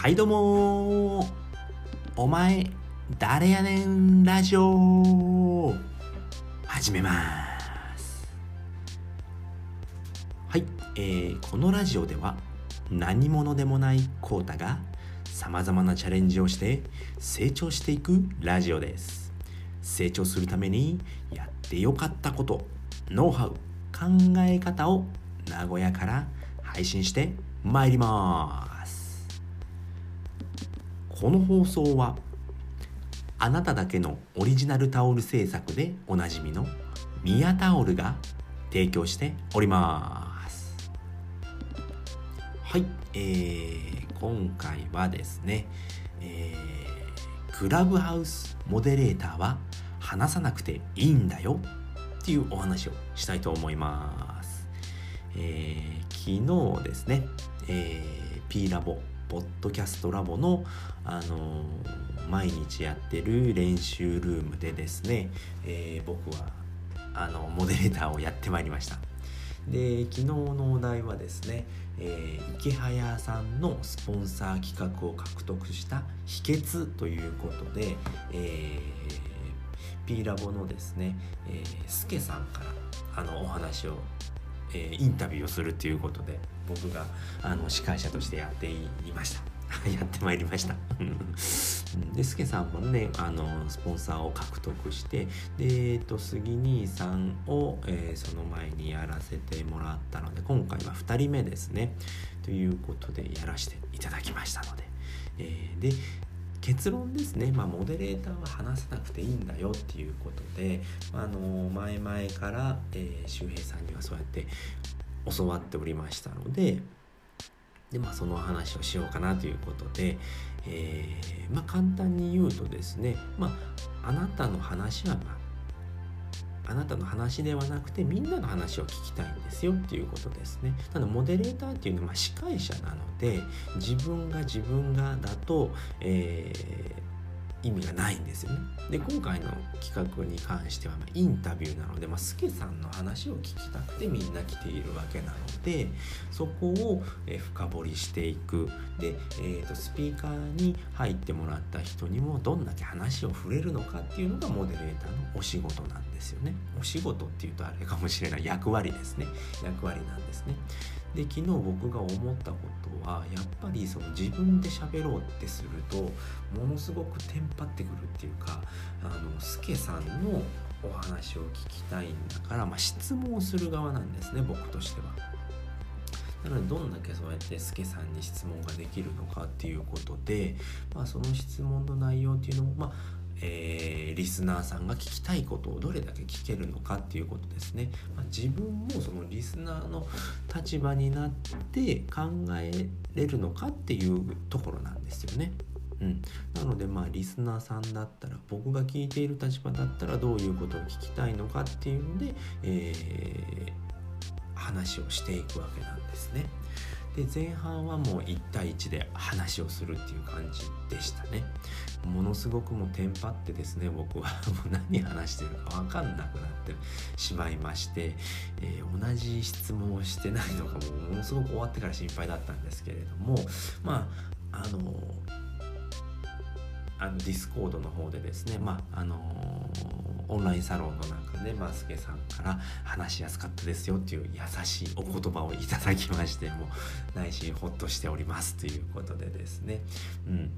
はいどうもお前誰やねんラジオ始めます。はい、えー、このラジオでは何者でもないコータがさまざまなチャレンジをして成長していくラジオです。成長するためにやってよかったことノウハウ考え方を名古屋から配信してまいります。この放送はあなただけのオリジナルタオル制作でおなじみのミヤタオルが提供しておりますはい、えー、今回はですね、えー、クラブハウスモデレーターは話さなくていいんだよっていうお話をしたいと思います。えー、昨日ですね、えー、P ラボポッドキャストラボの、あの、毎日やってる練習ルームでですね、えー、僕はあのモデレーターをやってまいりました。で昨日のお題はですね、えー、池早さんのスポンサー企画を獲得した秘訣ということで、えー P ラボのですね、えー、スケさんからあのお話を、えー、インタビューをするっていうことで僕があの司会者としてやっていました。やってまいりましたで、スケさんもね、あの、スポンサーを獲得して、で、えっと、杉兄さんを、えー、その前にやらせてもらったので、今回は2人目ですね。ということで、やらせていただきましたので。えー、で、結論ですね、まあ、モデレーターは話さなくていいんだよっていうことで、あの前々から、えー、周平さんにはそうやって教わっておりましたのでで、まあ、その話をしようかなということで、えー、まあ、簡単に言うとですね、まあ、あなたの話は、まあ、なたの話ではなくてみんなの話を聞きたいんですよっていうことですね。ただモデレーターっていうのはま司会者なので自分が自分がだと、えー意味がないんですよね。で今回の企画に関しては、インタビューなので、まあ、スケさんの話を聞きたくてみんな来ているわけなのでそこを、深掘りしていくで、えーと、スピーカーに入ってもらった人にもどんだけ話を触れるのかっていうのがモデレーターのお仕事なんですよね。お仕事っていうとあれかもしれない役割ですね役割なんですね。で昨日僕が思ったことはやっぱりその自分で喋ろうってするとものすごくテンパってくるっていうかあのスケさんのお話を聞きたいんだから、まあ、質問する側なんですね僕としては。なのでどんだけそうやってスケさんに質問ができるのかっていうことで、まあ、その質問の内容っていうのも、まあ、えー、リスナーさんが聞きたいことをどれだけ聞けるのかっていうことですね、まあ、自分もそのリスナーの立場になって考えれるのかっていうところなんですよね。うん、なのでまあリスナーさんだったら僕が聞いている立場だったらどういうことを聞きたいのかっていうので、えー、話をしていくわけなんですね。で前半はもう1対1で話をするっていう感じでしたね。ものすごくもうテンパってですね僕は もう何話してるか分かんなくなってしまいまして、えー、同じ質問をしてないのかもものすごく終わってから心配だったんですけれどもまああのあのディスコードの方でですねまああのオンラインサロンの中でマスケさんから話しやすかったですよっていう優しいお言葉をいただきましてもう内心ほっとしておりますということでですね。うん。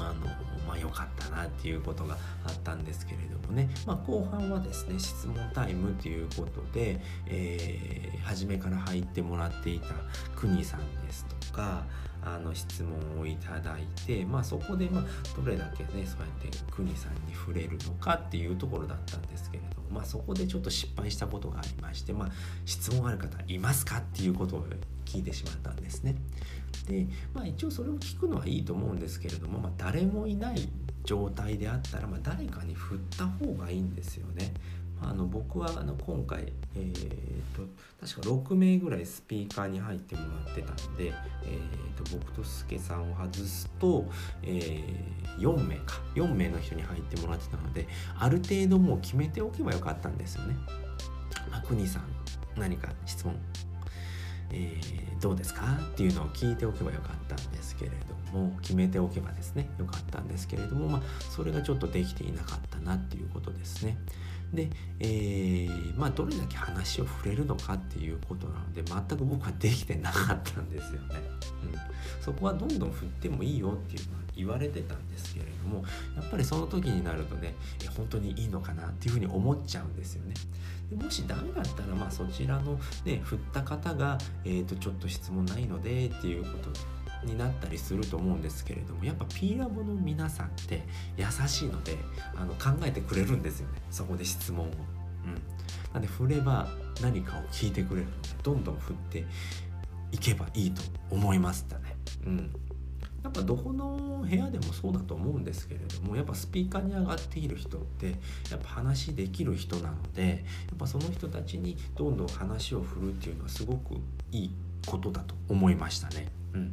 あのまあ良かったなっていうことがあったんですけれどもね、まあ、後半はですね質問タイムということで、えー、初めから入ってもらっていた国さんですとかあの質問をいただいて、まあ、そこでまどれだけねそうやって国さんに触れるのかっていうところだったんですけれども、まあ、そこでちょっと失敗したことがありまして、まあ、質問ある方いますかっていうことを聞いてしまったんですね。で、まあ、一応それを聞くのはいいと思うんですけれども、まあ、誰もいない状態であったら、まあ、誰かに振った方がいいんですよね。あの僕はあの今回、えー、確か6名ぐらいスピーカーに入ってもらってたんで、えーと、僕とすけさんを外すと、えー、4名か4名の人に入ってもらってたのである程度もう決めておけばよかったんですよね。まあ、国さん何か質問えー、どうですかっていうのを聞いておけばよかったんですけれども決めておけばですねよかったんですけれども、まあ、それがちょっとできていなかったなっていうことですね。で、えー、まあ、どれだけ話を触れるのかっていうことなので全く僕はできてなかったんですよね。うん、そこはどんどん振ってもいいよっていうのは言われてたんですけれどもやっぱりその時になるとねえ本当にいいのかなっていうふうに思っちゃうんですよね。でもしダメだったらまあそちらのね振った方が、えー、とちょっと質問ないのでっていうことになったりすると思うんですけれどもやっぱ P ラボの皆さんって優しいのであの考えてくれるんですよねそこで質問を。うん、なんで振れば何かを聞いてくれるのでどんどん振っていけばいいと思いましたね。うんやっぱどこの部屋でもそうだと思うんですけれどもやっぱスピーカーに上がっている人ってやっぱ話できる人なのでやっぱその人たちにどんどん話を振るっていうのはすごくいいことだと思いましたね。うん、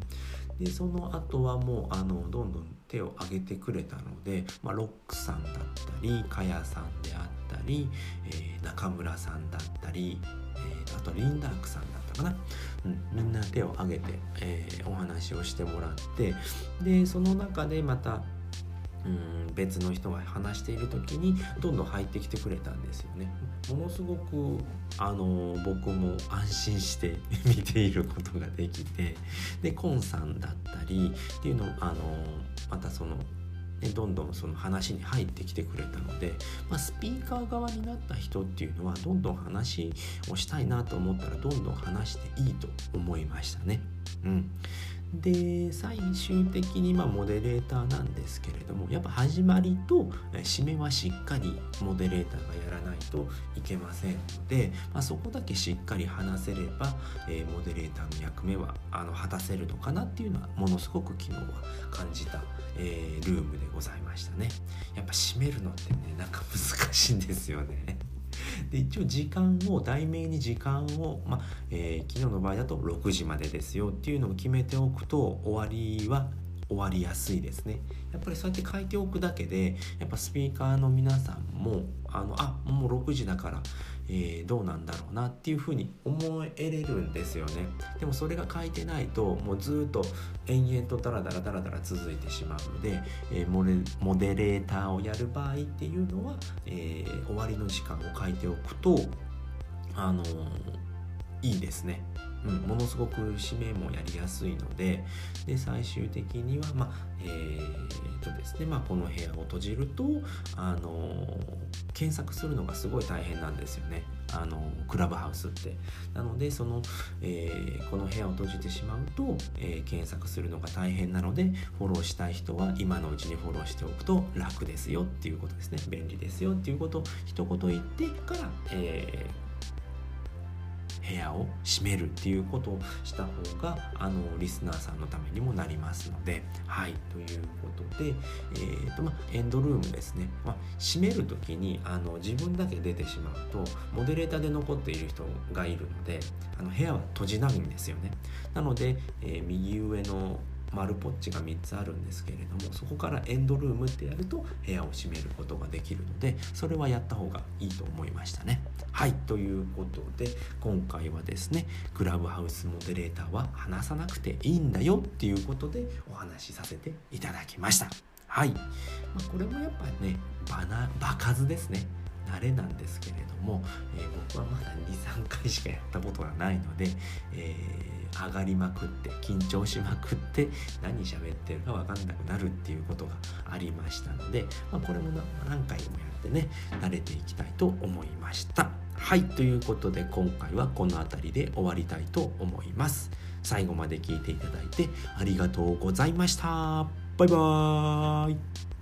でその後はもうあのどんどん手を挙げてくれたので、まあ、ロックさんだったりかやさんであったり、えー、中村さんだったり、えー、あとリンダークさんだったかな、うん、みんな手を挙げて、えー、お話をしてもらってでその中でまたうん別の人が話している時にどんどん入ってきてくれたんですよね。ものすごくあの僕も安心して 見ていることができてでコンさんだったりっていうのあのまたそのどんどんその話に入ってきてくれたので、まあ、スピーカー側になった人っていうのはどんどん話をしたいなと思ったらどんどん話していいと思いましたね。うん、で最終的にまあモデレーターなんですけれどもやっぱ始まりと締めはしっかりモデレーターがやらないといけませんので、まあ、そこだけしっかり話せれば、えー、モデレーターの役目はあの果たせるのかなっていうのはものすごく昨日は感じた、えー、ルームでございましたね。やっぱ締めるのってねなんか難しいんですよね。で一応時間を題名に時間を、まあえー、昨日の場合だと6時までですよっていうのを決めておくと終わりは終わりやすいですね。やっぱりそうやって書いておくだけでやっぱスピーカーの皆さんもあのあもう6時だからえー、どうなんだろうなっていうふうに思えれるんですよね。でもそれが書いてないともうずっと延々とダラダラダラダラ続いてしまうので、えー、モモデレーターをやる場合っていうのは、えー、終わりの時間を書いておくとあのいいですね。うん、ものすごく指名もやりやすいのでで最終的には、まあえーとですねまあ、この部屋を閉じると、あの検索するのがすごい大変なんですよね。あのクラブハウスって。なのでその、えー、この部屋を閉じてしまうと、えー、検索するのが大変なのでフォローしたい人は今のうちにフォローしておくと楽ですよっていうことですね。便利ですよっていうことを一言言ってから、えー部屋を閉めるっていうことをした方があのリスナーさんのためにもなりますので。はい。ということで、えーとまエンドルームですね、ま、閉める時にあの自分だけ出てしまうとモデレーターで残っている人がいるのであの部屋は閉じないんですよね。なので、えー、右上の丸ポッチが3つあるんですけれどもそこからエンドルームってやると部屋を閉めることができるのでそれはやった方がいいと思いましたね。はいということで今回はですねクラブハウスモデレーターは話さなくていいんだよっていうことでお話しさせていただきました。はい、まあ、これもやっぱね場数ですね慣れなんですけれども、えー、僕はまだ23回しかやったことがないので、えー、上がりまくって緊張しまくって何喋ってるか分かんなくなるっていうことがありましたので、まあ、これも何回もやってね慣れていきたいと思いました。はいということで今回はこの辺りで終わりたいと思います。最後まで聞いていただいてありがとうございました。バイバーイ